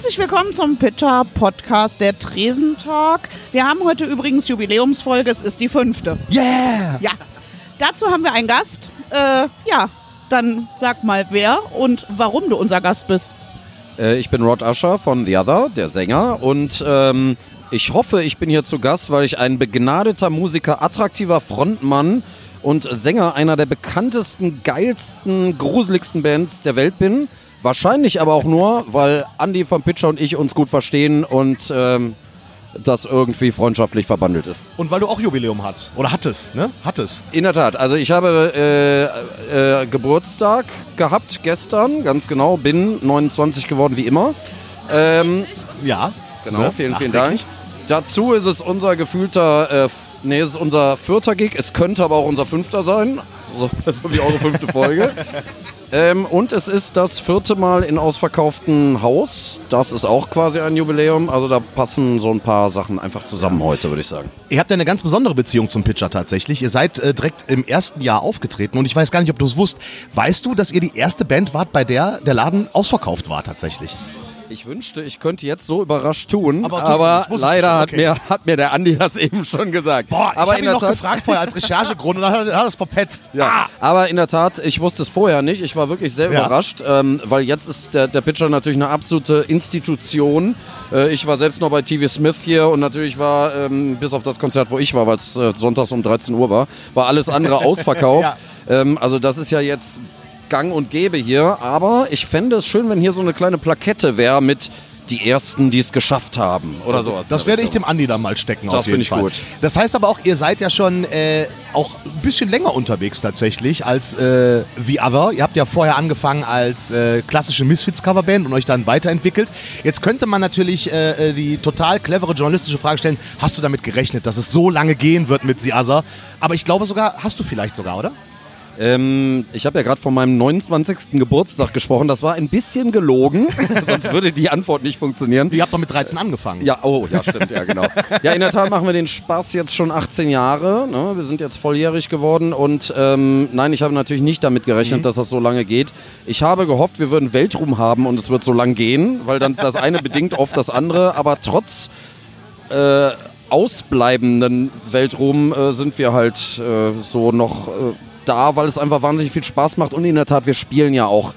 Herzlich willkommen zum Pitta Podcast der Tresentalk. Wir haben heute übrigens Jubiläumsfolge, es ist die fünfte. Yeah! Ja, dazu haben wir einen Gast. Äh, ja, dann sag mal wer und warum du unser Gast bist. Äh, ich bin Rod Usher von The Other, der Sänger. Und ähm, ich hoffe, ich bin hier zu Gast, weil ich ein begnadeter Musiker, attraktiver Frontmann und Sänger einer der bekanntesten, geilsten, gruseligsten Bands der Welt bin. Wahrscheinlich aber auch nur, weil Andy von Pitcher und ich uns gut verstehen und ähm, das irgendwie freundschaftlich verbandelt ist. Und weil du auch Jubiläum hast. Oder hattest, ne? Hattest. In der Tat. Also ich habe äh, äh, Geburtstag gehabt gestern, ganz genau. Bin 29 geworden wie immer. Ähm, Ja. genau, Ne? vielen, vielen Dank. Dazu ist es unser gefühlter, äh, nee, es ist unser vierter Gig. Es könnte aber auch unser fünfter sein. So, so wie eure fünfte Folge. ähm, und es ist das vierte Mal in ausverkauftem Haus. Das ist auch quasi ein Jubiläum. Also da passen so ein paar Sachen einfach zusammen heute, würde ich sagen. Ihr habt ja eine ganz besondere Beziehung zum Pitcher tatsächlich. Ihr seid äh, direkt im ersten Jahr aufgetreten und ich weiß gar nicht, ob du es wusst. Weißt du, dass ihr die erste Band wart, bei der der Laden ausverkauft war tatsächlich? Ich wünschte, ich könnte jetzt so überrascht tun, Aber aber, leider schon, hat, okay. mir, hat mir der Andi das eben schon gesagt. Boah, aber ich habe ihn noch gefragt vorher als Recherchegrund und dann hat er es verpetzt. Ja, aber in der Tat, ich wusste es vorher nicht. Ich war wirklich sehr Ja. überrascht, ähm, weil jetzt ist der, der Pitcher natürlich eine absolute Institution. Äh, ich war selbst noch bei TV Smith hier und natürlich war, ähm, bis auf das Konzert, wo ich war, weil es äh, sonntags um 13 Uhr war, war alles andere ausverkauft. Ja. ähm, also das ist ja jetzt gang und gäbe hier. Aber ich fände es schön, wenn hier so eine kleine Plakette wäre mit die Ersten, die es geschafft haben oder sowas. Das werde ich dem Andi dann mal stecken Das auf jeden finde ich Fall. gut. Das heißt aber auch, ihr seid ja schon äh, auch ein bisschen länger unterwegs tatsächlich als äh, The Other. Ihr habt ja vorher angefangen als äh, klassische Misfits-Coverband und euch dann weiterentwickelt. Jetzt könnte man natürlich äh, äh, die total clevere journalistische Frage stellen, hast du damit gerechnet, dass es so lange gehen wird mit The Other? Aber ich glaube sogar, hast du vielleicht sogar, oder? Ähm, ich habe ja gerade von meinem 29. Geburtstag gesprochen. Das war ein bisschen gelogen, sonst würde die Antwort nicht funktionieren. Ihr habt doch mit 13 angefangen. Ja, oh, ja, stimmt, ja, genau. Ja, in der Tat machen wir den Spaß jetzt schon 18 Jahre. Ne? Wir sind jetzt volljährig geworden und ähm, nein, ich habe natürlich nicht damit gerechnet, dass das so lange geht. Ich habe gehofft, wir würden Weltruhm haben und es wird so lang gehen, weil dann das eine bedingt oft das andere, aber trotz äh, ausbleibenden Weltruhm äh, sind wir halt äh, so noch äh, da, weil es einfach wahnsinnig viel Spaß macht und in der Tat, wir spielen ja auch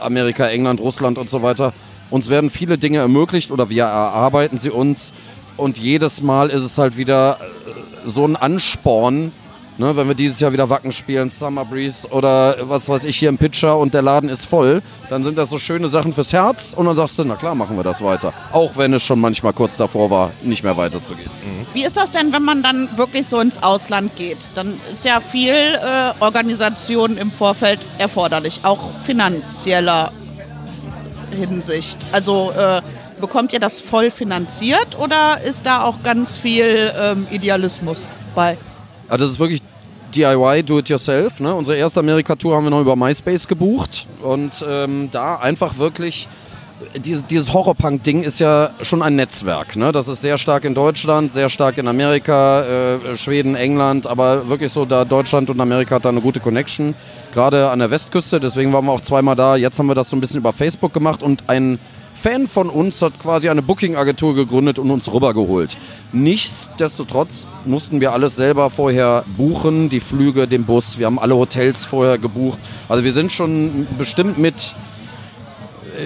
Amerika, England, Russland und so weiter. Uns werden viele Dinge ermöglicht oder wir erarbeiten sie uns und jedes Mal ist es halt wieder äh, so ein Ansporn, ne, wenn wir dieses Jahr wieder Wacken spielen, Summer Breeze oder was weiß ich hier im Pitcher und der Laden ist voll, dann sind das so schöne Sachen fürs Herz und dann sagst du, na klar, machen wir das weiter. Auch wenn es schon manchmal kurz davor war, nicht mehr weiterzugehen. Wie ist das denn, wenn man dann wirklich so ins Ausland geht? Dann ist ja viel äh, Organisation im Vorfeld erforderlich, auch finanzieller Hinsicht. Also äh, bekommt ihr das voll finanziert oder ist da auch ganz viel ähm, Idealismus bei? Also das ist wirklich DIY, do it yourself. Ne? Unsere erste Amerika-Tour haben wir noch über MySpace gebucht und ähm, da einfach wirklich diese, dieses Horrorpunk-Ding ist ja schon ein Netzwerk. Ne? Das ist sehr stark in Deutschland, sehr stark in Amerika, äh, Schweden, England, aber wirklich so, da Deutschland und Amerika hat da eine gute Connection, gerade an der Westküste. Deswegen waren wir auch zweimal da. Jetzt haben wir das so ein bisschen über Facebook gemacht und ein Fan von uns hat quasi eine Booking-Agentur gegründet und uns rübergeholt. Nichtsdestotrotz mussten wir alles selber vorher buchen, die Flüge, den Bus. Wir haben alle Hotels vorher gebucht. Also wir sind schon bestimmt mit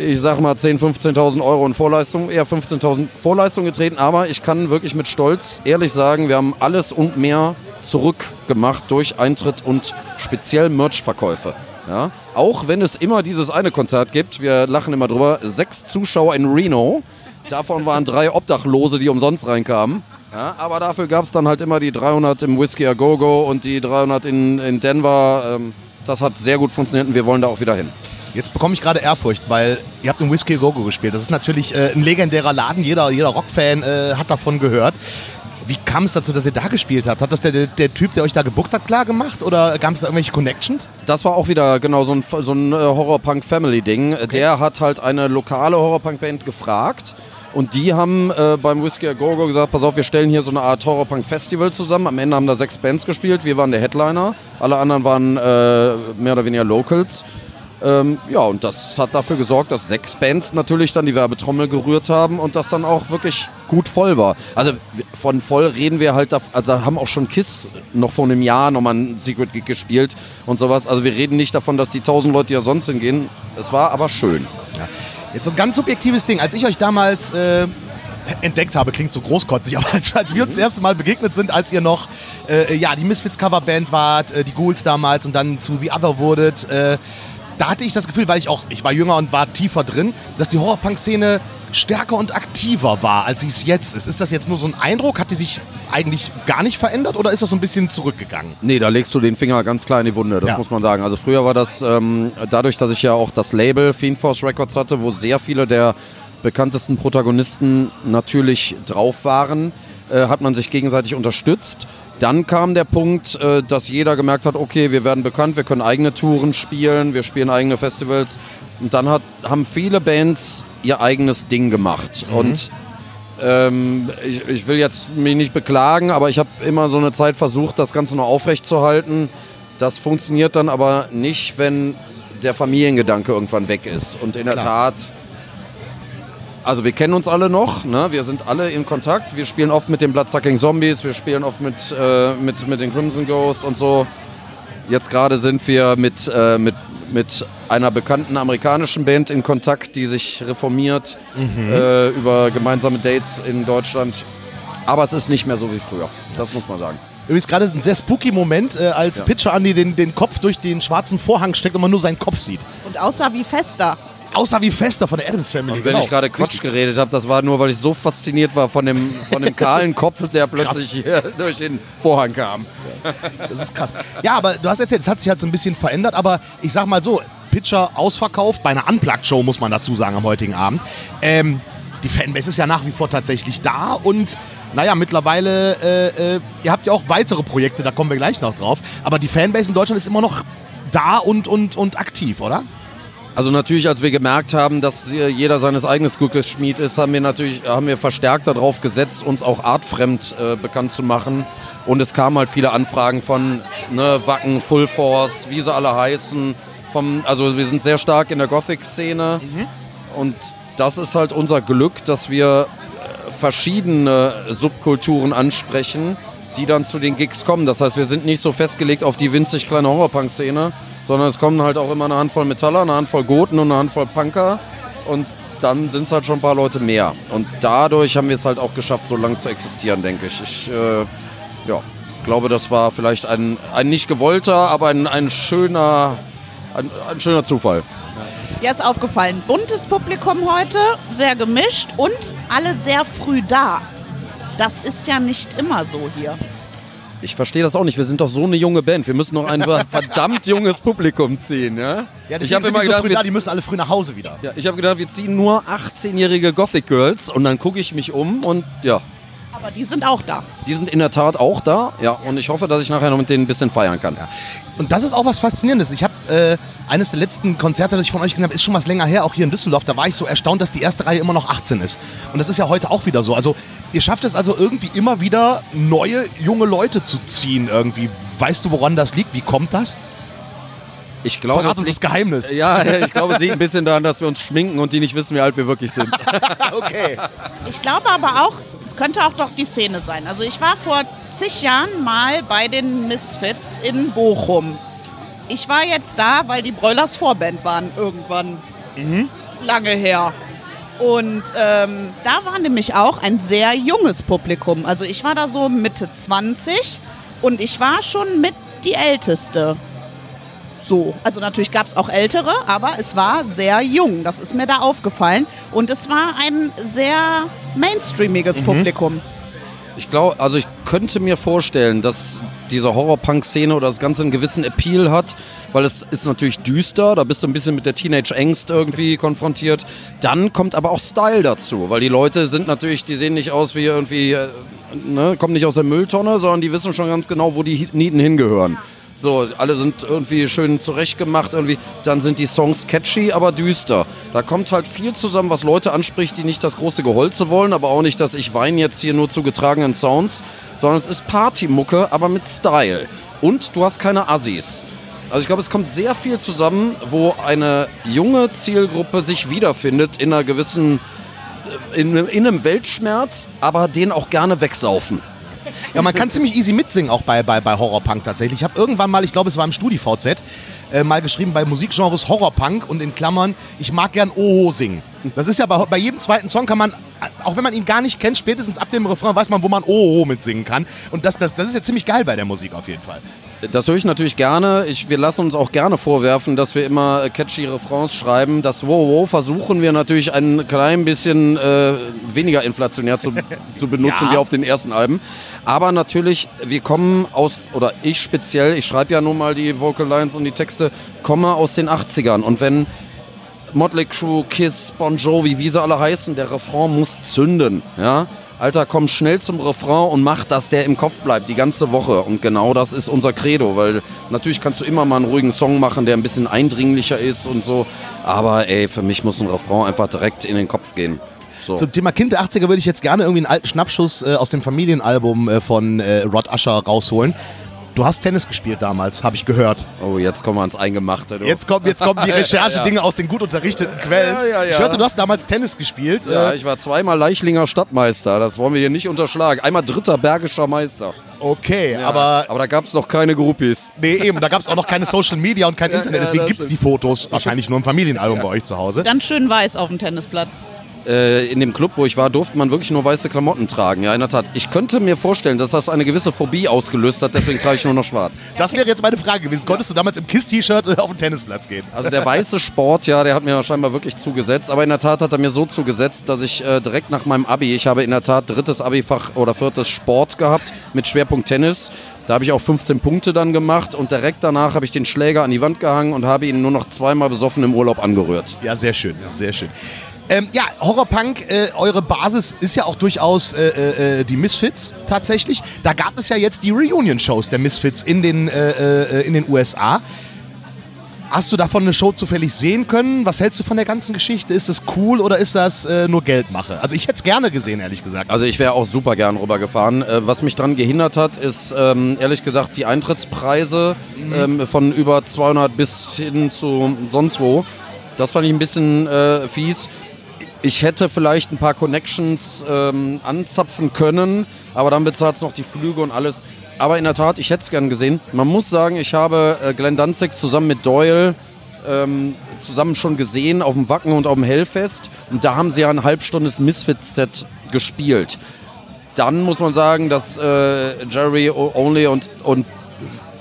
ich sag mal 10.000, 15.000 Euro in Vorleistung, eher 15.000 Vorleistung getreten, aber ich kann wirklich mit Stolz ehrlich sagen, wir haben alles und mehr zurückgemacht durch Eintritt und speziell Merch-Verkäufe. Ja? Auch wenn es immer dieses eine Konzert gibt, wir lachen immer drüber, sechs Zuschauer in Reno, davon waren drei Obdachlose, die umsonst reinkamen. Ja, aber dafür gab es dann halt immer die 300 im Whiskey A Go Go und die 300 in, in Denver. Ähm, das hat sehr gut funktioniert und wir wollen da auch wieder hin. Jetzt bekomme ich gerade Ehrfurcht, weil ihr habt im Whiskey Go Go gespielt. Das ist natürlich äh, ein legendärer Laden. Jeder, jeder Rockfan äh, hat davon gehört. Wie kam es dazu, dass ihr da gespielt habt? Hat das der, der, Typ, der euch da gebuckt hat, klar gemacht? Oder gab es da irgendwelche Connections? Das war auch wieder genau so ein, so ein äh, Horror-Punk-Family-Ding. Der hat halt eine lokale Horror-Punk-Band gefragt. Und die haben äh, beim Whiskey A Go Go gesagt, pass auf, wir stellen hier so eine Art Horror-Punk-Festival zusammen. Am Ende haben da sechs Bands gespielt. Wir waren der Headliner. Alle anderen waren äh, mehr oder weniger Locals. Ähm, ja, und das hat dafür gesorgt, dass sechs Bands natürlich dann die Werbetrommel gerührt haben und das dann auch wirklich gut voll war. Also von voll reden wir halt, also da haben auch schon Kiss noch vor einem Jahr nochmal ein Secret Gig gespielt und sowas. Also wir reden nicht davon, dass die tausend Leute ja sonst hingehen. Es war aber schön. Ja. Jetzt so ein ganz subjektives Ding. Als ich euch damals äh, entdeckt habe, klingt so großkotzig, aber als, als wir uns das erste Mal begegnet sind, als ihr noch äh, ja, die Misfits Coverband wart, äh, die Ghouls damals und dann zu The Other wurdet, äh, da hatte ich das Gefühl, weil ich auch, ich war jünger und war tiefer drin, dass die Horrorpunk-Szene stärker und aktiver war, als sie es jetzt ist. Ist das jetzt nur so ein Eindruck? Hat die sich eigentlich gar nicht verändert oder ist das so ein bisschen zurückgegangen? Nee, da legst du den Finger ganz klar in die Wunde, das ja. muss man sagen. Also früher war das, ähm, dadurch, dass ich ja auch das Label Fiend Force Records hatte, wo sehr viele der bekanntesten Protagonisten natürlich drauf waren, äh, hat man sich gegenseitig unterstützt. Dann kam der Punkt, äh, dass jeder gemerkt hat, okay, wir werden bekannt, wir können eigene Touren spielen, wir spielen eigene Festivals. Und dann hat, haben viele Bands ihr eigenes Ding gemacht. Mhm. Und ähm, ich, ich, will jetzt mich nicht beklagen, aber ich habe immer so eine Zeit versucht, das Ganze noch aufrechtzuerhalten. Das funktioniert dann aber nicht, wenn der Familiengedanke irgendwann weg ist. Und in Klar. der Tat also wir kennen uns alle noch, ne? wir sind alle in Kontakt. Wir spielen oft mit den Bloodsucking Zombies, wir spielen oft mit, äh, mit, mit den Crimson Ghosts und so. Jetzt gerade sind wir mit, äh, mit, mit einer bekannten amerikanischen Band in Kontakt, die sich reformiert mhm. äh, über gemeinsame Dates in Deutschland. Aber es ist nicht mehr so wie früher, das muss man sagen. Übrigens gerade ein sehr spooky Moment, äh, als ja. Pitcher Andy den, den Kopf durch den schwarzen Vorhang steckt und man nur seinen Kopf sieht. Und aussah wie Fester aussah wie Fester von der Adams Family. Und wenn genau. ich gerade Quatsch Richtig. geredet habe, das war nur, weil ich so fasziniert war von dem, von dem kahlen Kopf, der plötzlich hier durch den Vorhang kam. Das ist krass. Ja, aber du hast erzählt, es hat sich halt so ein bisschen verändert, aber ich sag mal so, Pitcher ausverkauft, bei einer Unplugged-Show muss man dazu sagen am heutigen Abend. Ähm, die Fanbase ist ja nach wie vor tatsächlich da und naja, mittlerweile, äh, äh, ihr habt ja auch weitere Projekte, da kommen wir gleich noch drauf, aber die Fanbase in Deutschland ist immer noch da und, und, und aktiv, oder? Also natürlich, als wir gemerkt haben, dass jeder seines eigenen Glückes Schmied ist, haben wir natürlich haben wir verstärkt darauf gesetzt, uns auch artfremd äh, bekannt zu machen. Und es kamen halt viele Anfragen von ne, Wacken, Full Force, wie sie alle heißen. Vom, also wir sind sehr stark in der Gothic-Szene. Mhm. Und das ist halt unser Glück, dass wir äh, verschiedene Subkulturen ansprechen, die dann zu den Gigs kommen. Das heißt, wir sind nicht so festgelegt auf die winzig kleine Horrorpunk-Szene, sondern es kommen halt auch immer eine Handvoll Metaller, eine Handvoll Goten und eine Handvoll Punker und dann sind es halt schon ein paar Leute mehr. Und dadurch haben wir es halt auch geschafft, so lange zu existieren, denke ich. Ich äh, ja, glaube, das war vielleicht ein, ein nicht gewollter, aber ein, ein, schöner, ein, ein schöner Zufall. Ja, ist aufgefallen. Buntes Publikum heute, sehr gemischt und alle sehr früh da. Das ist ja nicht immer so hier. Ich verstehe das auch nicht. Wir sind doch so eine junge Band. Wir müssen noch ein verdammt junges Publikum ziehen. Ja, ja ich habe immer gedacht, so da, die müssen alle früh nach Hause wieder. Ja, ich habe gedacht, wir ziehen nur 18-jährige Gothic Girls und dann gucke ich mich um und ja. Aber die sind auch da. Die sind in der Tat auch da, ja. Und ich hoffe, dass ich nachher noch mit denen ein bisschen feiern kann. Ja. Und das ist auch was Faszinierendes. Ich habe äh, eines der letzten Konzerte, das ich von euch gesehen habe, ist schon was länger her, auch hier in Düsseldorf. Da war ich so erstaunt, dass die erste Reihe immer noch 18 ist. Und das ist ja heute auch wieder so. Also ihr schafft es also irgendwie immer wieder neue junge Leute zu ziehen irgendwie. Weißt du, woran das liegt? Wie kommt das? Ich glaube, Verrat uns das Geheimnis. Ja, ich glaube, es liegt ein bisschen daran, dass wir uns schminken und die nicht wissen, wie alt wir wirklich sind. okay. Ich glaube aber auch, es könnte auch doch die Szene sein. Also ich war vor zig Jahren mal bei den Misfits in Bochum. Ich war jetzt da, weil die Broilers Vorband waren irgendwann. Mhm. Lange her. Und ähm, da war nämlich auch ein sehr junges Publikum. Also ich war da so Mitte 20 und ich war schon mit die Älteste. So, also natürlich gab es auch ältere, aber es war sehr jung. Das ist mir da aufgefallen. Und es war ein sehr mainstreamiges mhm. Publikum. Ich glaube, also ich könnte mir vorstellen, dass diese Horrorpunk-Szene oder das Ganze einen gewissen Appeal hat, weil es ist natürlich düster, da bist du ein bisschen mit der Teenage-Angst irgendwie konfrontiert. Dann kommt aber auch Style dazu, weil die Leute sind natürlich, die sehen nicht aus wie irgendwie, äh, ne, kommen nicht aus der Mülltonne, sondern die wissen schon ganz genau, wo die Nieten hingehören. So, alle sind irgendwie schön zurechtgemacht, irgendwie. Dann sind die Songs catchy, aber düster. Da kommt halt viel zusammen, was Leute anspricht, die nicht das große Geholze wollen, aber auch nicht, dass ich weine jetzt hier nur zu getragenen Sounds, sondern es ist Partymucke, aber mit Style. Und du hast keine Assis. Also ich glaube, es kommt sehr viel zusammen, wo eine junge Zielgruppe sich wiederfindet in einer gewissen, äh, in, in einem Weltschmerz, aber den auch gerne wegsaufen. Ja, man kann ziemlich easy mitsingen, auch bei, bei, bei Horrorpunk tatsächlich. Ich habe irgendwann mal, ich glaube, es war im StudiVZ, äh, mal geschrieben bei Musikgenres Horrorpunk und in Klammern, ich mag gern Oho singen. Das ist ja bei, bei jedem zweiten Song kann man, auch wenn man ihn gar nicht kennt, spätestens ab dem Refrain weiß man, wo man Oho mitsingen kann. Und das, das, das ist ja ziemlich geil bei der Musik auf jeden Fall. Das höre ich natürlich gerne. Ich, wir lassen uns auch gerne vorwerfen, dass wir immer catchy Refrains schreiben. Das Wow Wow versuchen wir natürlich ein klein bisschen äh, weniger inflationär zu, zu benutzen Ja. wie auf den ersten Alben. Aber natürlich, wir kommen aus, oder ich speziell, ich schreibe ja nun mal die Vocal Lines und die Texte, komme aus den 80ern. Und wenn Motley Crue, Kiss, Bon Jovi, wie sie alle heißen, der Refrain muss zünden. Ja? Alter, komm schnell zum Refrain und mach, dass der im Kopf bleibt, die ganze Woche. Und genau das ist unser Credo, weil natürlich kannst du immer mal einen ruhigen Song machen, der ein bisschen eindringlicher ist und so. Aber ey, für mich muss ein Refrain einfach direkt in den Kopf gehen. So. Zum Thema Kind der 80er würde ich jetzt gerne irgendwie einen alten Schnappschuss äh, aus dem Familienalbum äh, von äh, Rod Usher rausholen. Du hast Tennis gespielt damals, habe ich gehört. Oh, jetzt kommen wir ans Eingemachte. Du. Jetzt kommen, jetzt kommen die Recherchedinge aus den gut unterrichteten Quellen. Ja, ja, ja. Ich hörte, du hast damals Tennis gespielt. ja, Äh, ich war zweimal Leichlinger Stadtmeister. Das wollen wir hier nicht unterschlagen. Einmal dritter Bergischer Meister. okay, Ja, aber aber da gab es noch keine Groupies. nee, eben, da gab es auch noch keine Social Media und kein Internet, ja, deswegen das gibt es die Fotos wahrscheinlich nur im Familienalbum bei euch zu Hause. Dann schön weiß auf dem Tennisplatz. Äh, in dem Club, wo ich war, durfte man wirklich nur weiße Klamotten tragen. Ja, in der Tat. Ich könnte mir vorstellen, dass das eine gewisse Phobie ausgelöst hat, deswegen trage ich nur noch schwarz. Das wäre jetzt meine Frage gewesen. Konntest du damals im KISS-T-Shirt äh, auf den Tennisplatz gehen? Also der weiße Sport, ja, der hat mir scheinbar wirklich zugesetzt. Aber in der Tat hat er mir so zugesetzt, dass ich äh, direkt nach meinem Abi, ich habe in der Tat drittes Abi-Fach oder viertes Sport gehabt mit Schwerpunkt Tennis. Da habe ich auch 15 Punkte dann gemacht und direkt danach habe ich den Schläger an die Wand gehangen und habe ihn nur noch zweimal besoffen im Urlaub angerührt. Ja, sehr schön, sehr schön. Ähm, ja, Horrorpunk, äh, eure Basis ist ja auch durchaus äh, äh, die Misfits tatsächlich. Da gab es ja jetzt die Reunion-Shows der Misfits in den, äh, äh, in den USA. Hast du davon eine Show zufällig sehen können? Was hältst du von der ganzen Geschichte? Ist das cool oder ist das äh, nur Geldmache? Also ich hätte es gerne gesehen, ehrlich gesagt. Also ich wäre auch super gern rübergefahren. Äh, was mich daran gehindert hat, ist ähm, ehrlich gesagt die Eintrittspreise ähm, von über 200 bis hin zu sonst wo. Das fand ich ein bisschen äh, fies. Ich hätte vielleicht ein paar Connections ähm, anzapfen können, aber dann bezahlst du noch die Flüge und alles. Aber in der Tat, ich hätte es gern gesehen. Man muss sagen, ich habe äh, Glenn Danzig zusammen mit Doyle ähm, zusammen schon gesehen auf dem Wacken und auf dem Hellfest. Und da haben sie ja ein halbstundes Misfits-Set gespielt. Dann muss man sagen, dass äh, Jerry Only und, und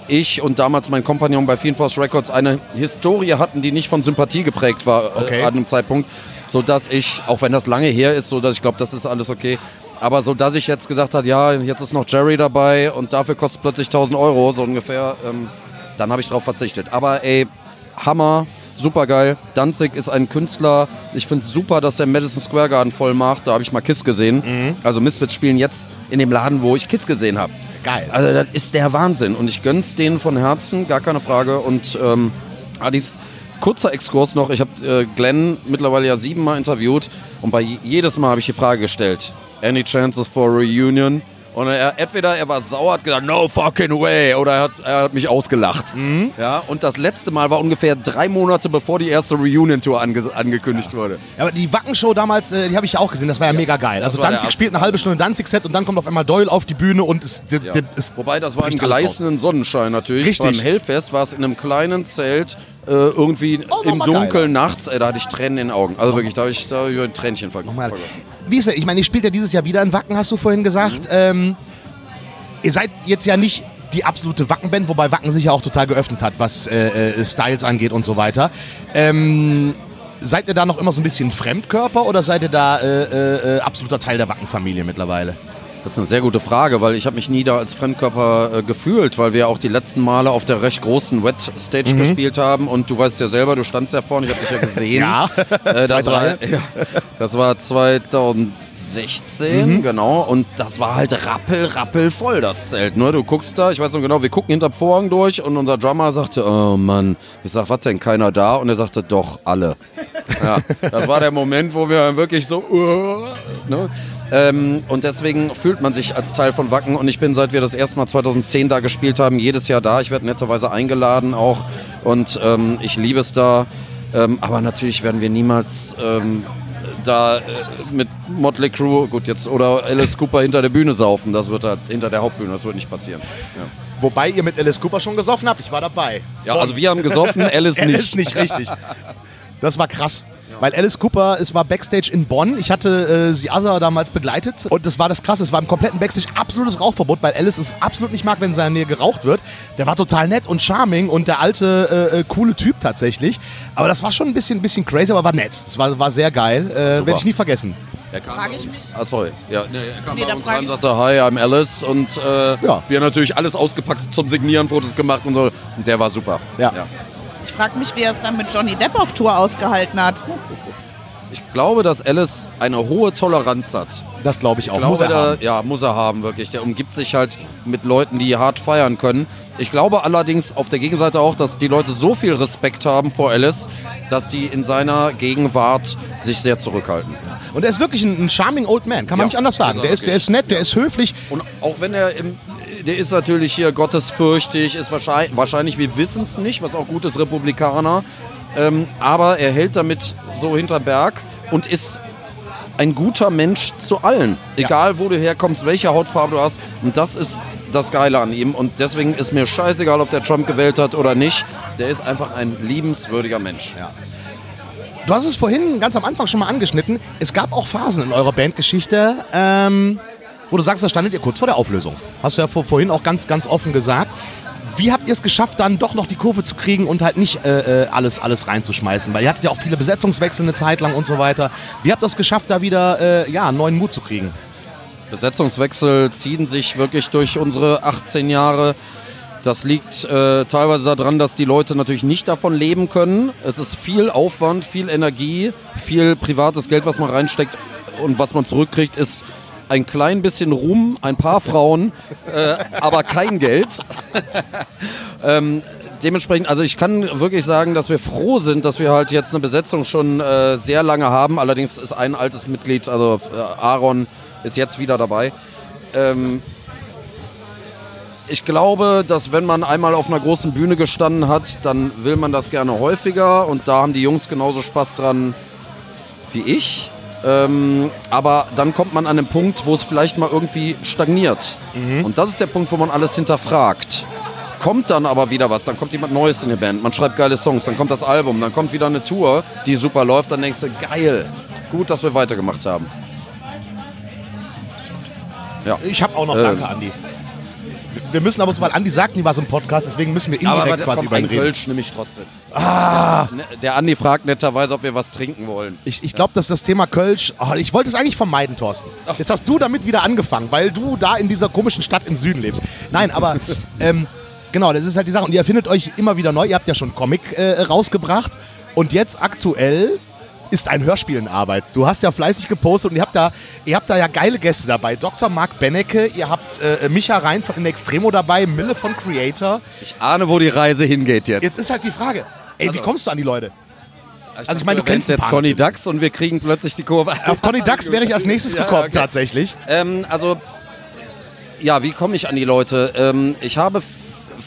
ich und damals mein Kompagnon bei Fiendforce Records eine Historie hatten, die nicht von Sympathie geprägt war Okay. äh, an einem Zeitpunkt, so dass ich, auch wenn das lange her ist, so dass ich glaube, das ist alles okay, aber so dass ich jetzt gesagt habe, ja, jetzt ist noch Jerry dabei und dafür kostet plötzlich 1000 Euro, so ungefähr, ähm, dann habe ich darauf verzichtet. Aber ey, Hammer, super geil. Danzig ist ein Künstler. Ich finde es super, dass er Madison Square Garden voll macht. Da habe ich mal Kiss gesehen. Also Misfits spielen jetzt in dem Laden, wo ich Kiss gesehen habe. Geil. Also das ist der Wahnsinn und ich gönn's denen von Herzen, gar keine Frage. Und ähm, Adis, kurzer Exkurs noch, ich habe äh, Glenn mittlerweile ja siebenmal interviewt und bei je- jedes Mal habe ich die Frage gestellt, any chances for a reunion? Und er, entweder er war sauer, hat gesagt, no fucking way, oder er hat, er hat mich ausgelacht. Ja, und das letzte Mal war ungefähr drei Monate bevor die erste Reunion-Tour ange angekündigt wurde. Ja, aber die Wackenshow damals, äh, die habe ich ja auch gesehen, das war ja, mega geil. Also Danzig spielt eine halbe Stunde Danzig-Set und dann kommt auf einmal Doyle auf die Bühne und es, Ja. es Wobei, das war im gleißenden Sonnenschein natürlich. Richtig. Beim Hellfest war es in einem kleinen Zelt, äh, irgendwie Oh, im Dunkeln geiler. nachts. Ey, da hatte ich Tränen in den Augen. Also wirklich, da habe ich, da hab ich ein Tränchen ver Nochmal. vergossen. Wie ist er? Ich meine, ihr spielt ja dieses Jahr wieder in Wacken, hast du vorhin gesagt. Ähm, ihr seid jetzt ja nicht die absolute Wackenband, wobei Wacken sich ja auch total geöffnet hat, was äh, äh, Styles angeht und so weiter. Ähm, seid ihr da noch immer so ein bisschen Fremdkörper oder seid ihr da äh, äh, äh, absoluter Teil der Wackenfamilie mittlerweile? Das ist eine sehr gute Frage, weil ich habe mich nie da als Fremdkörper äh, gefühlt, weil wir auch die letzten Male auf der recht großen Wet Stage Mhm. gespielt haben und du weißt ja selber, du standst ja vorne, ich habe dich ja gesehen. Ja, Äh, das, Zwei, war, drei. ja, das war 16, genau. Und das war halt rappel, rappel voll, das Zelt. Ne? Du guckst da, ich weiß noch genau, wir gucken hinter Vorhang durch und unser Drummer sagte, oh Mann, ich sag, was denn, keiner da? Und er sagte, doch, alle. Ja, das war der Moment, wo wir wirklich so, uh, ne? Ähm, und deswegen fühlt man sich als Teil von Wacken. Und ich bin, seit wir das erste Mal 2010 da gespielt haben, jedes Jahr da. Ich werde netterweise eingeladen auch. Und ähm, ich liebe es da. Ähm, aber natürlich werden wir niemals ähm, da äh, mit Motley Crue, gut jetzt, oder Alice Cooper hinter der Bühne saufen. Das wird halt hinter der Hauptbühne, das wird nicht passieren. Ja, Wobei ihr mit Alice Cooper schon gesoffen habt. Ich war dabei. ja also wir haben gesoffen, Alice nicht. ist nicht richtig. Das war krass. Weil Alice Cooper, es war Backstage in Bonn. Ich hatte äh, sie Other damals begleitet. Und das war das Krasse. Es war im kompletten Backstage absolutes Rauchverbot, weil Alice es absolut nicht mag, wenn in seiner Nähe geraucht wird. Der war total nett und charming und der alte, äh, äh, coole Typ tatsächlich. Aber das war schon ein bisschen, bisschen crazy, aber war nett. Es war, war sehr geil. Äh. Werde ich nie vergessen. Er kam Frag bei ich uns. Ah, sorry. Ja, nee, er kam Nee, bei uns rein, ich- sagte, hi, I'm Alice. Und äh, Ja. wir natürlich alles ausgepackt, zum Signieren Fotos gemacht und so. Und der war super. Ja. Ich frage mich, wie er es dann mit Johnny Depp auf Tour ausgehalten hat. Ich glaube, dass Alice eine hohe Toleranz hat. Das glaube ich auch. Ich glaube, Muss er der, haben. ja, muss er haben, wirklich. Der umgibt sich halt mit Leuten, die hart feiern können. Ich glaube allerdings auf der Gegenseite auch, dass die Leute so viel Respekt haben vor Alice, dass die in seiner Gegenwart sich sehr zurückhalten. Und er ist wirklich ein, ein charming old man, kann man Ja, nicht anders sagen. ist er Der ist, der ist nett, der ist höflich. Und auch wenn er im, der ist natürlich hier gottesfürchtig, ist wahrscheinlich, wahrscheinlich wir wissen es nicht, was auch gut ist, Republikaner. Ähm, aber er hält damit so hinter Berg und ist ein guter Mensch zu allen. Egal wo du herkommst, welche Hautfarbe du hast. Und das ist das Geile an ihm. Und deswegen ist mir scheißegal, ob der Trump gewählt hat oder nicht. Der ist einfach ein liebenswürdiger Mensch. Du hast es vorhin ganz am Anfang schon mal angeschnitten. Es gab auch Phasen in eurer Bandgeschichte, ähm, wo du sagst, da standet ihr kurz vor der Auflösung. Hast du ja vor, vorhin auch ganz, ganz offen gesagt. Wie habt ihr es geschafft, dann doch noch die Kurve zu kriegen und halt nicht äh, äh, alles, alles reinzuschmeißen? Weil ihr hattet ja auch viele Besetzungswechsel eine Zeit lang und so weiter. Wie habt ihr es geschafft, da wieder äh, ja, neuen Mut zu kriegen? Besetzungswechsel ziehen sich wirklich durch unsere 18 Jahre. Das liegt äh, teilweise daran, dass die Leute natürlich nicht davon leben können. Es ist viel Aufwand, viel Energie, viel privates Geld, was man reinsteckt und was man zurückkriegt, ist ein klein bisschen Ruhm, ein paar Frauen, äh, aber kein Geld. ähm, dementsprechend, also ich kann wirklich sagen, dass wir froh sind, dass wir halt jetzt eine Besetzung schon äh, sehr lange haben. Allerdings ist ein altes Mitglied, also äh, Aaron, ist jetzt wieder dabei. Ähm, ich glaube, dass wenn man einmal auf einer großen Bühne gestanden hat, dann will man das gerne häufiger und da haben die Jungs genauso Spaß dran wie ich. Ähm, aber dann kommt man an den Punkt, wo es vielleicht mal irgendwie stagniert. Und das ist der Punkt, wo man alles hinterfragt. Kommt dann aber wieder was, dann kommt jemand Neues in die Band, man schreibt geile Songs, dann kommt das Album, dann kommt wieder eine Tour, die super läuft, dann denkst du, geil, gut, dass wir weitergemacht haben. Ich habe auch noch Ähm. Danke, Andi. Wir müssen aber, weil Andi sagt nie was im Podcast, deswegen müssen wir indirekt aber quasi komm, über ihn ein reden. Kölsch nehme ich trotzdem. Ah. Der Andi fragt netterweise, ob wir was trinken wollen. Ich, ich glaube, dass das Thema Kölsch, oh, ich wollte es eigentlich vermeiden, Thorsten. Jetzt hast du damit wieder angefangen, weil du da in dieser komischen Stadt im Süden lebst. Nein, aber ähm, genau, das ist halt die Sache. Und ihr erfindet euch immer wieder neu. Ihr habt ja schon Comic äh, rausgebracht. Und jetzt aktuell ist ein Hörspiel in Arbeit. Du hast ja fleißig gepostet und ihr habt da, ihr habt da ja geile Gäste dabei. Dr. Marc Bennecke, ihr habt äh, Micha Rein von In Extremo dabei, Mille von Creator. Ich ahne, wo die Reise hingeht jetzt. Jetzt ist halt die Frage, ey, wie kommst du an die Leute? also ich meine, du kennst jetzt Conny. Ducks und wir kriegen plötzlich die Kurve. Auf Conny Dax wäre ich als nächstes Ja, gekommen, okay. tatsächlich. Ähm, also, ja, wie komme ich an die Leute? Ähm, ich habe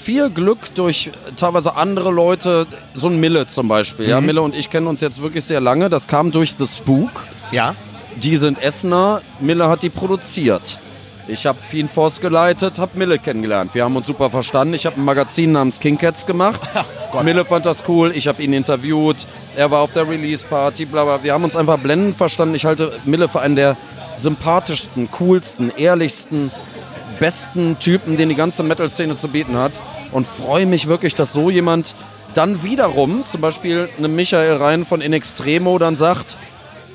viel Glück durch teilweise andere Leute, so ein Mille zum Beispiel. Mhm. Ja, Mille und ich kennen uns jetzt wirklich sehr lange. Das kam durch The Spook. Ja. Die sind Essener. Mille hat die produziert. Ich habe Fiend Force geleitet, habe Mille kennengelernt. Wir haben uns super verstanden. Ich habe ein Magazin namens King Cats gemacht. Gott. Mille fand das cool. Ich habe ihn interviewt. Er war auf der Release-Party, bla bla. Wir haben uns einfach blendend verstanden. Ich halte Mille für einen der sympathischsten, coolsten, ehrlichsten, besten Typen, den die ganze Metal-Szene zu bieten hat. Und freue mich wirklich, dass so jemand dann wiederum, zum Beispiel eine Michael Rein von In Extremo, dann sagt,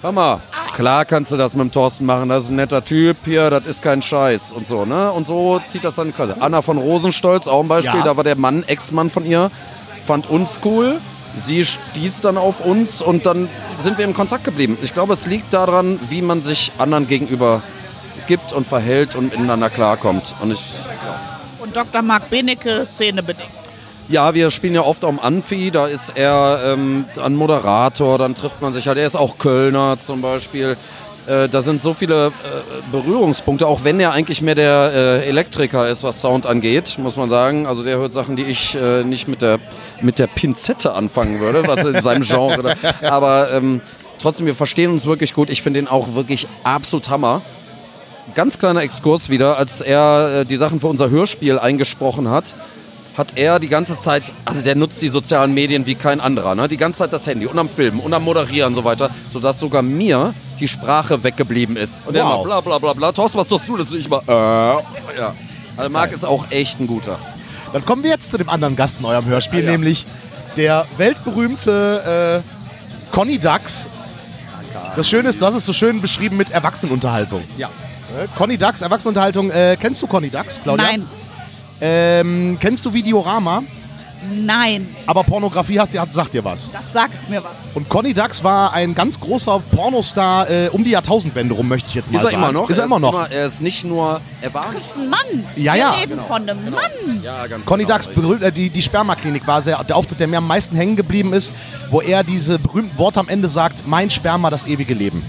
Hör mal, klar kannst du das mit dem Thorsten machen, das ist ein netter Typ hier, das ist kein Scheiß und so, ne? Und so zieht das dann quasi. Anna von Rosenstolz, auch ein Beispiel, Ja. da war der Mann, Ex-Mann von ihr, fand uns cool sie stieß dann auf uns und dann sind wir in Kontakt geblieben. Ich glaube, es liegt daran, wie man sich anderen gegenüber gibt und verhält und miteinander klarkommt. Und ich Dr. Marc Benecke, Szenebedingt. ja, wir spielen ja oft am Amphi, da ist er ähm, ein Moderator, dann trifft man sich halt. Er ist auch Kölner zum Beispiel. Äh, da sind so viele äh, Berührungspunkte, auch wenn er eigentlich mehr der äh, Elektriker ist, was Sound angeht, muss man sagen. Also der hört Sachen, die ich äh, nicht mit der, mit der Pinzette anfangen würde, was in seinem Genre. Aber ähm, trotzdem, wir verstehen uns wirklich gut. Ich finde ihn auch wirklich absolut Hammer ganz kleiner Exkurs wieder, als er äh, die Sachen für unser Hörspiel eingesprochen hat, hat er die ganze Zeit, also der nutzt die sozialen Medien wie kein anderer, ne? die ganze Zeit das Handy und am Filmen und am Moderieren und so weiter, sodass sogar mir die Sprache weggeblieben ist. Und er Wow. immer bla bla bla bla, Thorsten, was tust du dazu? Ich mal, äh, ja. Also Marc ist auch echt ein guter. Dann kommen wir jetzt zu dem anderen Gast in eurem Hörspiel, Ah, ja. nämlich der weltberühmte äh, Conny Dax. Das Schöne ist, du hast es so schön beschrieben mit Erwachsenenunterhaltung. Ja. Äh, Conny Dax, Erwachsenenunterhaltung. Äh, kennst du Conny Dax, Claudia? Nein, Ähm, kennst du Videorama? nein, Aber Pornografie hast, dir- sagt dir was. das sagt mir was. Und Conny Dax war ein ganz großer Pornostar äh, um die Jahrtausendwende rum, möchte ich jetzt mal Ist er sagen. immer noch? Ist er immer noch. er ist nicht nur, er war... Das ist ein Mann. Ja, Wir ja. reden von einem Mann. Ja, ganz Conny genau, Dax, äh, die, die Spermaklinik war sehr, der Auftritt, der mir am meisten hängen geblieben ist, wo er diese berühmten Worte am Ende sagt, mein Sperma, das ewige Leben.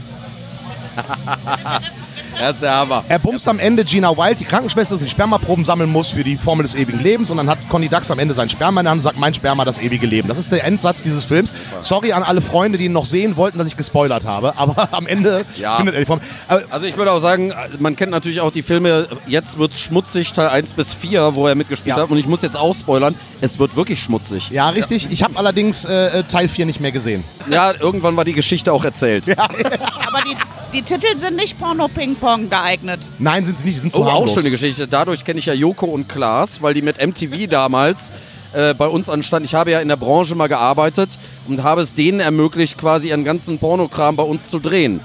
Er ist der Hammer. Er bumst am Ende Gina Wild, die Krankenschwester, die Spermaproben sammeln muss für die Formel des ewigen Lebens und dann hat Conny Dax am Ende sein Sperma in der Hand und sagt, mein Sperma, das ewige Leben. Das ist der Endsatz dieses Films. Sorry an alle Freunde, die ihn noch sehen wollten, dass ich gespoilert habe, aber am Ende Ja. findet er die Form. Aber Also ich würde auch sagen, man kennt natürlich auch die Filme, jetzt wird schmutzig, Teil 1 bis 4, wo er mitgespielt Ja. hat. Und ich muss jetzt auch spoilern, es wird wirklich schmutzig. ja, richtig. Ich habe allerdings äh, äh, Teil 4 nicht mehr gesehen. Ja, irgendwann war die Geschichte auch erzählt. Aber die, die Titel sind nicht Porno-Ping-Pong geeignet. Nein, sind sie nicht, sind zu Oh, auch harmlos. schöne Geschichte. Dadurch kenne ich ja Joko und Klaas, weil die mit MTV damals äh, bei uns anstanden. Ich habe ja in der Branche mal gearbeitet und habe es denen ermöglicht, quasi ihren ganzen Pornokram bei uns zu drehen.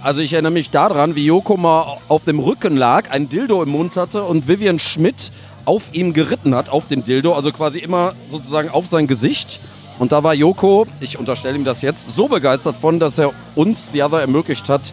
Also ich erinnere mich daran, wie Joko mal auf dem Rücken lag, ein Dildo im Mund hatte und Vivian Schmidt auf ihm geritten hat, auf den Dildo, also quasi immer sozusagen auf sein Gesicht. Und da war Joko, ich unterstelle ihm das jetzt, so begeistert von, dass er uns The Other ermöglicht hat,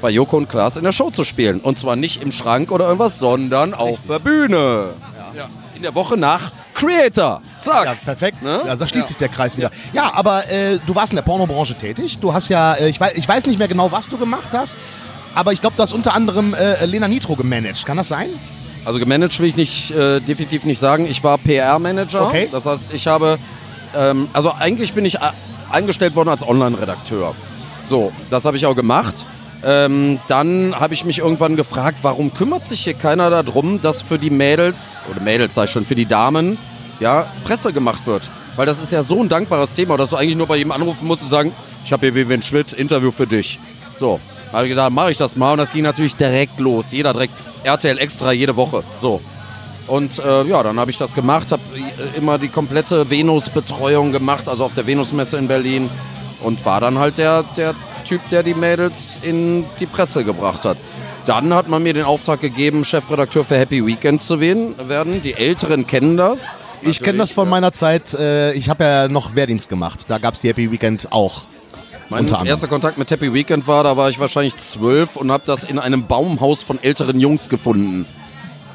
bei Joko und Klaas in der Show zu spielen. Und zwar nicht im Schrank oder irgendwas, sondern auf der Bühne. Ja. In der Woche nach Creator. Zack. Ja, perfekt. Ne? Also da schließt Ja. sich der Kreis wieder. Ja, aber äh, du warst in der Pornobranche tätig. Du hast ja, äh, ich, weiß, ich weiß nicht mehr genau, was du gemacht hast, aber ich glaube, du hast unter anderem äh, Lena Nitro gemanagt. Kann das sein? Also gemanagt will ich nicht, äh, definitiv nicht sagen. Ich war PR-Manager. Okay. Das heißt, ich habe, ähm, also eigentlich bin ich äh, eingestellt worden als Online-Redakteur. So, das habe ich auch gemacht. Ähm, dann habe ich mich irgendwann gefragt, warum kümmert sich hier keiner darum, dass für die Mädels, oder Mädels sei schon, für die Damen, ja, Presse gemacht wird. Weil das ist ja so ein dankbares Thema, dass du eigentlich nur bei jedem anrufen musst und sagen, ich habe hier Vivian Schmidt, Interview für dich. So, habe ich gedacht, mache ich das mal und das ging natürlich direkt los. Jeder direkt, RTL extra jede Woche. So. Und äh, ja, dann habe ich das gemacht, habe immer die komplette Venus-Betreuung gemacht, also auf der Venus-Messe in Berlin. Und war dann halt der, der Typ, der die Mädels in die Presse gebracht hat. Dann hat man mir den Auftrag gegeben, Chefredakteur für Happy Weekends zu werden. Die Älteren kennen das. Ich kenne das von Natürlich, meiner Zeit. Äh, ich habe ja noch Wehrdienst gemacht. Da gab es die Happy Weekend auch. Mein erster Kontakt mit Happy Weekend war, da war ich wahrscheinlich zwölf und habe das in einem Baumhaus von älteren Jungs gefunden.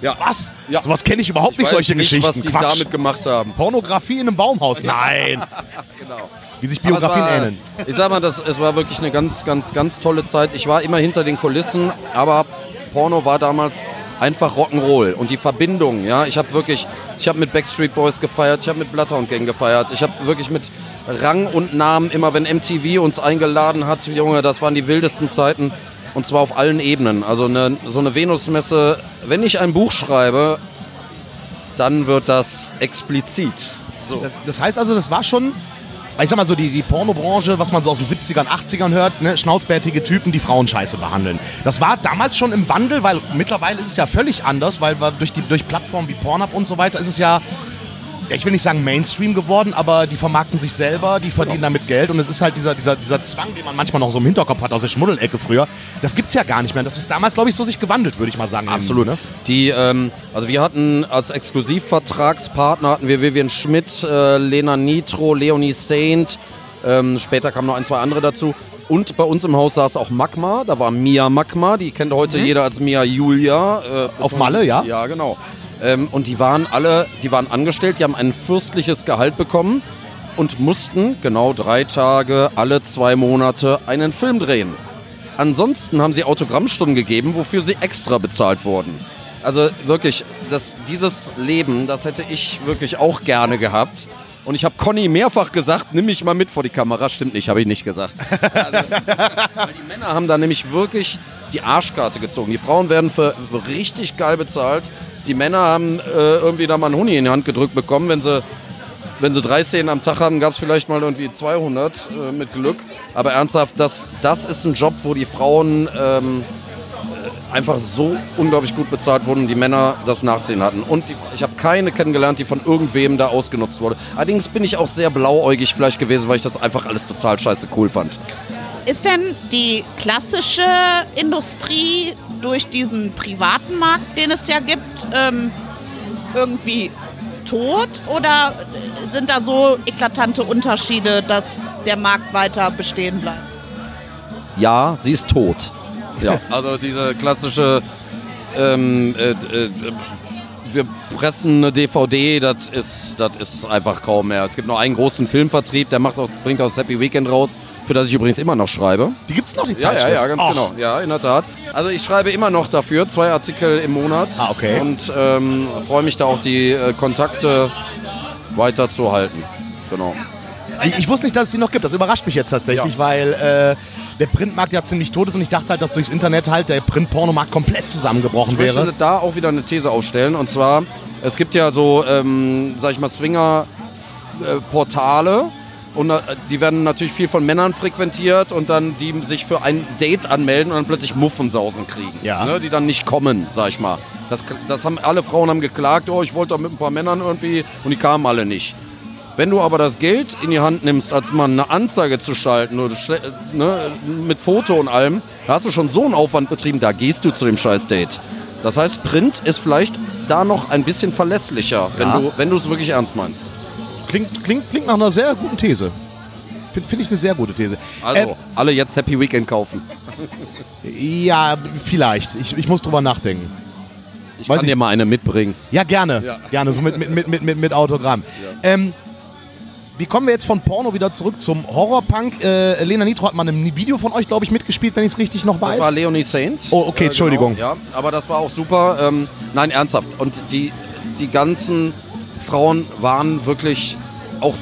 Ja. Was? Ja. Sowas kenne ich überhaupt Ich nicht, solche nicht, Geschichten. was die Quatsch. damit gemacht haben. Pornografie in einem Baumhaus. Nein. Genau. Wie sich Biografien war, ähneln. Ich sag mal, das, es war wirklich eine ganz, ganz, ganz tolle Zeit. Ich war immer hinter den Kulissen, aber Porno war damals einfach Rock'n'Roll und die Verbindung, ja. Ich habe wirklich, ich habe mit Backstreet Boys gefeiert, ich habe mit Bloodhound Gang gefeiert, ich habe wirklich mit Rang und Namen immer, wenn MTV uns eingeladen hat, Junge, das waren die wildesten Zeiten und zwar auf allen Ebenen. Also eine, so eine Venusmesse, wenn ich ein Buch schreibe, dann wird das explizit. So. Das, das heißt also, das war schon, ich sag mal so, die, die Pornobranche, was man so aus den 70ern, 80ern hört, ne? schnauzbärtige Typen, die Frauen scheiße behandeln. Das war damals schon im Wandel, weil mittlerweile ist es ja völlig anders, weil wir durch, die, durch Plattformen wie Pornhub und so weiter ist es ja, ich will nicht sagen Mainstream geworden, aber die vermarkten sich selber, die verdienen Genau. damit Geld und es ist halt dieser, dieser, dieser Zwang, den man manchmal noch so im Hinterkopf hat aus der Schmuddelecke früher. Das gibt's ja gar nicht mehr. Das ist damals, glaube ich, so sich gewandelt, würde ich mal sagen. Absolut. Ne? Die, ähm, also wir hatten als Exklusivvertragspartner hatten wir Vivian Schmidt, äh, Lena Nitro, Leonie Saint. Ähm, später kamen noch ein, zwei andere dazu. Und bei uns im Haus saß auch Magma. Da war Mia Magma. Die kennt heute jeder als Mia Julia. Äh, Auf Malle, ja? Ja, genau. Ähm, und die waren alle, die waren angestellt. Die haben ein fürstliches Gehalt bekommen und mussten genau drei Tage alle zwei Monate einen Film drehen. Ansonsten haben sie Autogrammstunden gegeben, wofür sie extra bezahlt wurden. Also wirklich, das, dieses Leben, das hätte ich wirklich auch gerne gehabt. Und ich habe Conny mehrfach gesagt, nimm mich mal mit vor die Kamera. Stimmt nicht, habe ich nicht gesagt. Also, weil die Männer haben da nämlich wirklich die Arschkarte gezogen. Die Frauen werden für richtig geil bezahlt. Die Männer haben äh, irgendwie da mal einen Huni in die Hand gedrückt bekommen, wenn sie wenn sie drei Szenen am Tag haben, gab es vielleicht mal irgendwie 200 äh, mit Glück. Aber ernsthaft, das, das ist ein Job, wo die Frauen ähm, äh, einfach so unglaublich gut bezahlt wurden die Männer das Nachsehen hatten. Und die, ich habe keine kennengelernt, die von irgendwem da ausgenutzt wurde. Allerdings bin ich auch sehr blauäugig vielleicht gewesen, weil ich das einfach alles total scheiße cool fand. Ist denn die klassische Industrie durch diesen privaten Markt, den es ja gibt, ähm, irgendwie tot oder sind da so eklatante Unterschiede, dass der Markt weiter bestehen bleibt? Ja, sie ist tot. Ja, also diese klassische, ähm, äh, äh, wir pressen eine DVD, das ist, das ist einfach kaum mehr. Es gibt noch einen großen Filmvertrieb, der macht auch, bringt auch das Happy Weekend raus, für das ich übrigens immer noch schreibe. Die gibt's noch, die Ja, Zeitschrift? ja, ja, ganz Ach, genau. Ja, in der Tat. Also ich schreibe immer noch dafür, zwei Artikel im Monat. Ah, okay. Und ähm, freue mich da auch, die äh, Kontakte weiterzuhalten. Genau. Ich, ich wusste nicht, dass es die noch gibt. Das überrascht mich jetzt tatsächlich, Ja. weil äh, der Printmarkt ja ziemlich tot ist und ich dachte halt, dass durchs Internet halt der Print-Pornomarkt komplett zusammengebrochen Ich möchte wäre. da auch wieder eine These aufstellen. Und zwar, es gibt ja so, ähm, sag ich mal, Swinger-Portale. Und äh, die werden natürlich viel von Männern frequentiert und dann die sich für ein Date anmelden und dann plötzlich Muffensausen kriegen. Ja. Ne, die dann nicht kommen, sag ich mal. Das, das haben alle Frauen haben geklagt, oh, ich wollte doch mit ein paar Männern irgendwie und die kamen alle nicht. Wenn du aber das Geld in die Hand nimmst, als Mann eine Anzeige zu schalten oder ne, mit Foto und allem, da hast du schon so einen Aufwand betrieben, da gehst du zu dem scheiß Date. Das heißt, Print ist vielleicht da noch ein bisschen verlässlicher, wenn Ja. du wenn du es wirklich ernst meinst. Klingt, klingt, klingt nach einer sehr guten These. Finde find ich eine sehr gute These. Also, alle jetzt Happy Weekend kaufen. Äh, ja, vielleicht. Ich, ich muss drüber nachdenken. Ich Weiß kann ich- dir mal eine mitbringen. Ja, gerne. Ja. Gerne, so mit, mit, mit, mit, mit, Autogramm. Ähm, wie kommen wir jetzt von Porno wieder zurück zum Horrorpunk? Äh, Lena Nitro hat mal in einem Video von euch, glaube ich, mitgespielt, wenn ich es richtig noch weiß. Das war Leonie Saint. Oh, okay, Entschuldigung. Genau, ja, aber das war auch super. Ähm, nein, ernsthaft. Und die, die ganzen Frauen waren wirklich auch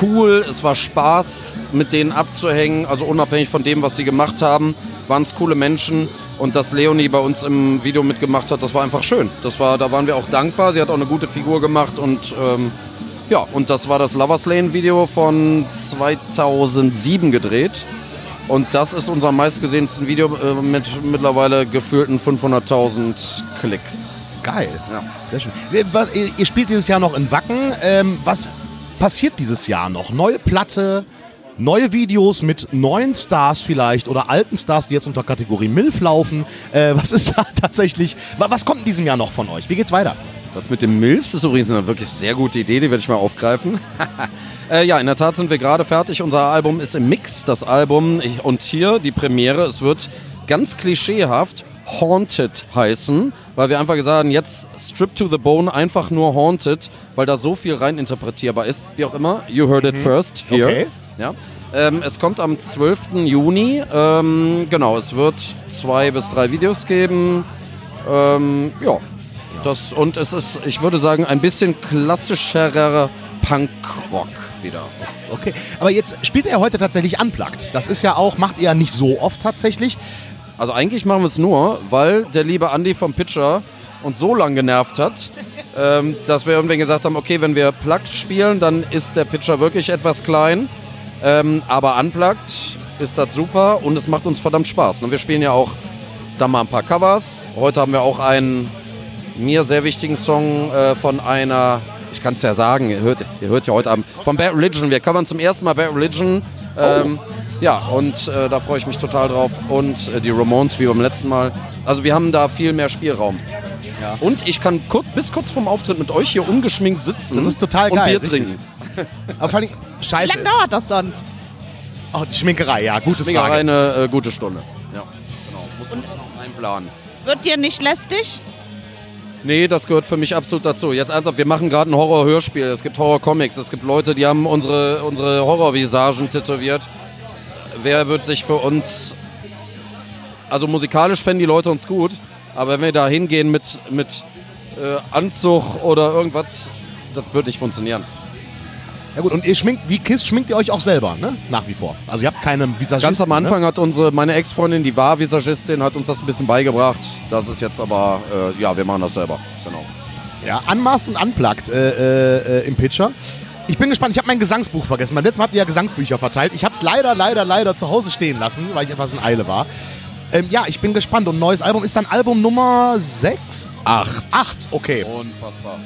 cool. Es war Spaß, mit denen abzuhängen. Also unabhängig von dem, was sie gemacht haben, waren es coole Menschen. Und dass Leonie bei uns im Video mitgemacht hat, das war einfach schön. Das war, da waren wir auch dankbar. Sie hat auch eine gute Figur gemacht und ähm, ja, und das war das Lovers Lane Video von 2007 gedreht. Und das ist unser meistgesehensten Video äh, mit mittlerweile gefühlten 500.000 Klicks. Geil. Ja. Sehr schön. Ihr- Ihr ihr spielt dieses Jahr noch in Wacken. Ähm, was passiert dieses Jahr noch? Neue Platte, neue Videos mit neuen Stars vielleicht oder alten Stars, die jetzt unter Kategorie MILF laufen. Äh, was ist da tatsächlich, wa- was kommt in diesem Jahr noch von euch? Wie geht's weiter? Das mit dem Milfs ist übrigens eine wirklich sehr gute Idee, die werde ich mal aufgreifen. äh, ja, in der Tat sind wir gerade fertig. Unser Album ist im Mix. Das Album und hier die Premiere. Es wird ganz klischeehaft Haunted heißen, weil wir einfach gesagt haben, jetzt Strip to the Bone, einfach nur Haunted, weil da so viel rein interpretierbar ist. Wie auch immer, you heard it first here. Okay. Ja. Ähm, es kommt am 12. Juni. Ähm, genau, es wird zwei bis drei Videos geben. Ähm, ja. Das, und es ist, ich würde sagen, ein bisschen klassischerer Punkrock wieder. Okay, aber jetzt spielt er heute tatsächlich unplugged. Das ist ja auch, macht ihr ja nicht so oft tatsächlich. Also eigentlich machen wir es nur, weil der liebe Andy vom Pitcher uns so lang genervt hat, ähm, dass wir irgendwann gesagt haben, okay, wenn wir plugged spielen, dann ist der Pitcher wirklich etwas klein. Ähm, aber unplugged ist das super und es macht uns verdammt Spaß. Und wir spielen ja auch da mal ein paar Covers. Heute haben wir auch einen mir sehr wichtigen Song äh, von einer ich kann es ja sagen, ihr hört, ihr hört ja heute Abend von Bad Religion. Wir covern zum ersten Mal Bad Religion. Ähm, Ja, und äh, da freue ich mich total drauf. Und äh, die Ramones wie beim letzten Mal. Also wir haben da viel mehr Spielraum. Und ich kann kurz, bis kurz vorm Auftritt mit euch hier ungeschminkt sitzen Das ist total und geil. Bier richtig. trinken. Aber vor allem, Wie scheiße. lange dauert das sonst? Oh, die Schminkerei, ja, gute Schminkerei Frage. eine äh, gute Stunde. Ja, genau. Muss man noch einplanen. Wird dir nicht lästig? Nee, das gehört für mich absolut dazu. Jetzt ernsthaft, wir machen gerade ein Horror-Hörspiel. Es gibt Horror-Comics. Es gibt Leute, die haben unsere, unsere Horror-Visagen tätowiert. Wer wird sich für uns. Also musikalisch fänden die Leute uns gut, aber wenn wir da hingehen mit, mit äh, Anzug oder irgendwas, das wird nicht funktionieren. Ja gut, und ihr schminkt, wie Kiss schminkt ihr euch auch selber, ne? Nach wie vor. Also ihr habt keine Visagisten, Ganz am Anfang hat unsere, meine Ex-Freundin, die war Visagistin, hat uns das ein bisschen beigebracht. Das ist jetzt aber, äh, ja, wir machen das selber. Genau. Ne? Ja, Unmasked und Unplugged äh, äh, äh, im Pitcher. Ich bin gespannt, ich habe mein Gesangsbuch vergessen. Beim letzten Mal habt ihr ja Gesangsbücher verteilt. Ich habe es leider, leider, leider zu Hause stehen lassen, weil ich etwas in Eile war. Ähm, ja, ich bin gespannt. Und neues Album ist dann Album Nummer 6? Acht. 8, okay. Unfassbar.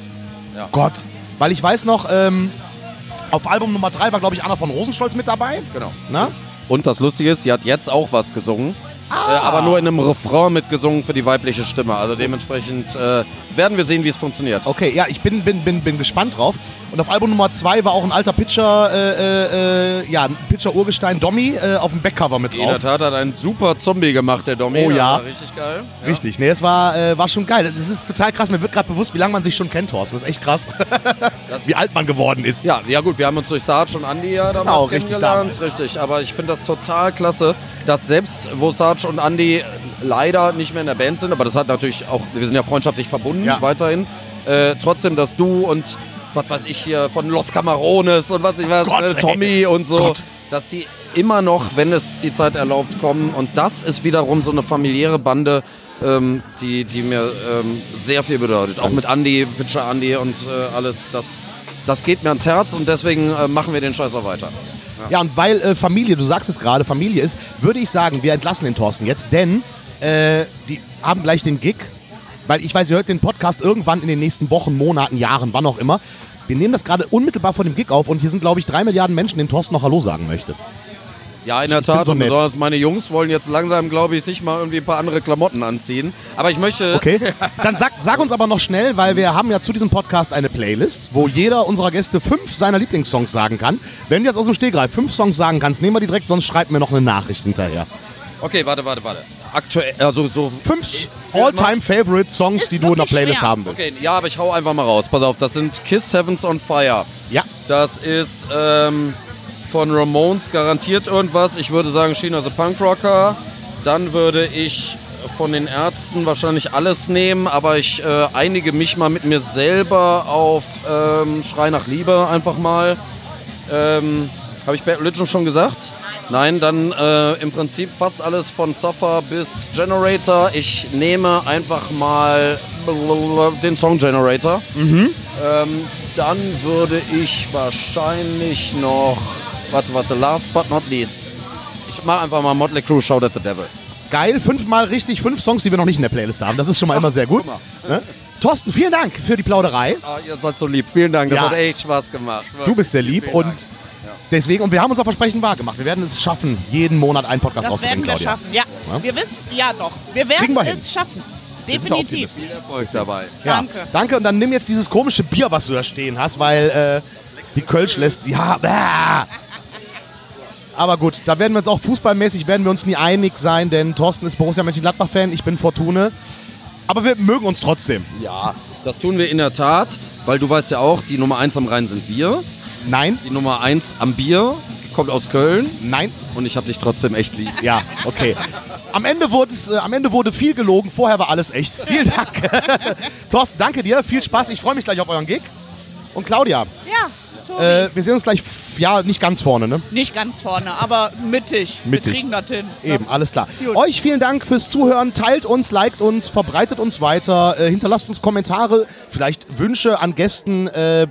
Gott. Weil ich weiß noch, ähm, auf Album Nummer 3 war, glaube ich, Anna von Rosenstolz mit dabei. Genau. Na? Und das Lustige ist, sie hat jetzt auch was gesungen. Ah. Äh, aber nur in einem Refrain mitgesungen für die weibliche Stimme. Also dementsprechend äh, werden wir sehen, wie es funktioniert. Okay, ja, ich bin, bin, bin, bin gespannt drauf. Und auf Album Nummer 2 war auch ein alter Pitcher, äh, äh, ja, ein Pitcher-Urgestein, Dommy, äh, auf dem Backcover mit In der drauf. Tat hat einen super Zombie gemacht, der Domi. Oh ja. war Richtig geil. Ja. Richtig, nee, es war, äh, war schon geil. Es ist total krass. Mir wird gerade bewusst, wie lange man sich schon kennt, Thorsten. Das ist echt krass, wie alt man geworden ist. Ja, ja gut, wir haben uns durch Sarge und Andy ja damals Genau, richtig kennengelernt. Richtig, aber ich finde das total klasse, dass selbst wo Sarge und Andy leider nicht mehr in der Band sind, aber das hat natürlich auch, wir sind ja freundschaftlich verbunden Ja. weiterhin, äh, trotzdem, dass du und was weiß ich hier von Los Camarones und was ich weiß, Gott, äh, ey. Tommy und so, Gott. dass die immer noch, wenn es die Zeit erlaubt, kommen und das ist wiederum so eine familiäre Bande, ähm, die, die mir ähm, sehr viel bedeutet. Auch mit Andy, Pitcher Andy und äh, alles, das, das geht mir ans Herz und deswegen äh, machen wir den Scheiß auch weiter. Ja, und weil äh, Familie, du sagst es gerade, Familie ist, würde ich sagen, wir entlassen den Thorsten jetzt, denn äh, die haben gleich den Gig. Weil ich weiß, ihr hört den Podcast irgendwann in den nächsten Wochen, Monaten, Jahren, wann auch immer. Wir nehmen das gerade unmittelbar vor dem Gig auf und hier sind, glaube ich, drei Milliarden Menschen, denen Thorsten noch Hallo sagen möchte. Ja, in der Tat. so und nett. besonders meine Jungs wollen jetzt langsam, glaube ich, sich mal irgendwie ein paar andere Klamotten anziehen. Aber ich möchte. Okay? Dann sag, sag uns aber noch schnell, weil wir haben ja zu diesem Podcast eine Playlist, wo jeder unserer Gäste fünf seiner Lieblingssongs sagen kann. Wenn du jetzt aus dem Stegreif fünf Songs sagen kannst, nehmen wir die direkt, sonst schreib mir noch eine Nachricht hinterher. Okay, warte, warte, warte. Aktuell, also so. Fünf All-Time-Favorite-Songs, die du in der Playlist schwer. haben willst. Okay, ja, aber ich hau einfach mal raus. Pass auf, das sind Kiss Heavens on Fire. Ja. Das ist ähm, von Ramones garantiert irgendwas. Ich würde sagen China the Punk Rocker. Dann würde ich von den Ärzten wahrscheinlich alles nehmen, aber ich äh, einige mich mal mit mir selber auf ähm, Schrei nach Liebe einfach mal. Ähm, Habe ich Bad Religion schon gesagt? Nein, dann äh, im Prinzip fast alles von Suffer bis Generator. Ich nehme einfach mal den Song Generator. Ähm, dann würde ich wahrscheinlich noch. Warte, warte, last but not least. Ich mache einfach mal Motley Crue Shout at the Devil. Geil, fünfmal richtig, fünf Songs, die wir noch nicht in der Playlist haben. Das ist schon mal immer sehr gut. Ne? Thorsten, vielen Dank für die Plauderei. Ah, ihr seid so lieb. Vielen Dank, das Ja. hat echt Spaß gemacht. Du bist sehr lieb Vielen und Dank. deswegen, und wir haben unser Versprechen wahrgemacht. Wir werden es schaffen, jeden Monat einen Podcast Das rauszubringen, werden wir Claudia. schaffen. Ja. Ja? wir wissen, ja doch. Wir werden wir es schaffen. Definitiv. Viel Erfolg dabei. Ja. Danke. Danke und dann nimm jetzt dieses komische Bier, was du da stehen hast, weil äh, die Kölsch lässt. Ja, bäh. Aber gut, da werden wir uns auch fußballmäßig werden wir uns nie einig sein, denn Thorsten ist Borussia Mönchengladbach-Fan, ich bin Fortune. Aber wir mögen uns trotzdem. Ja, das tun wir in der Tat, weil du weißt ja auch, die Nummer 1 am Rhein sind wir. Nein, Die Nummer 1 am Bier kommt aus Köln nein, und ich habe dich trotzdem echt lieb. ja, okay. Am Ende, wurde es, äh, am Ende wurde viel gelogen, vorher war alles echt. Vielen Dank. Thorsten, danke dir, viel Spaß, ich freue mich gleich auf euren Gig. Und Claudia, Ja. Äh, wir sehen uns gleich, ja, nicht ganz vorne, ne? Nicht ganz vorne, aber mittig. Mittig. Wir kriegen das hin. Eben, alles klar. Gut. Euch vielen Dank fürs Zuhören. Teilt uns, liked uns, verbreitet uns weiter, äh, hinterlasst uns Kommentare, vielleicht Wünsche an Gästen. Äh,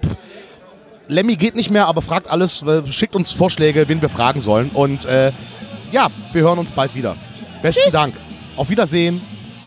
Lemmy geht nicht mehr, aber fragt alles, äh, schickt uns Vorschläge, wen wir fragen sollen. Und äh, ja, wir hören uns bald wieder. Besten Dank. Auf Wiedersehen.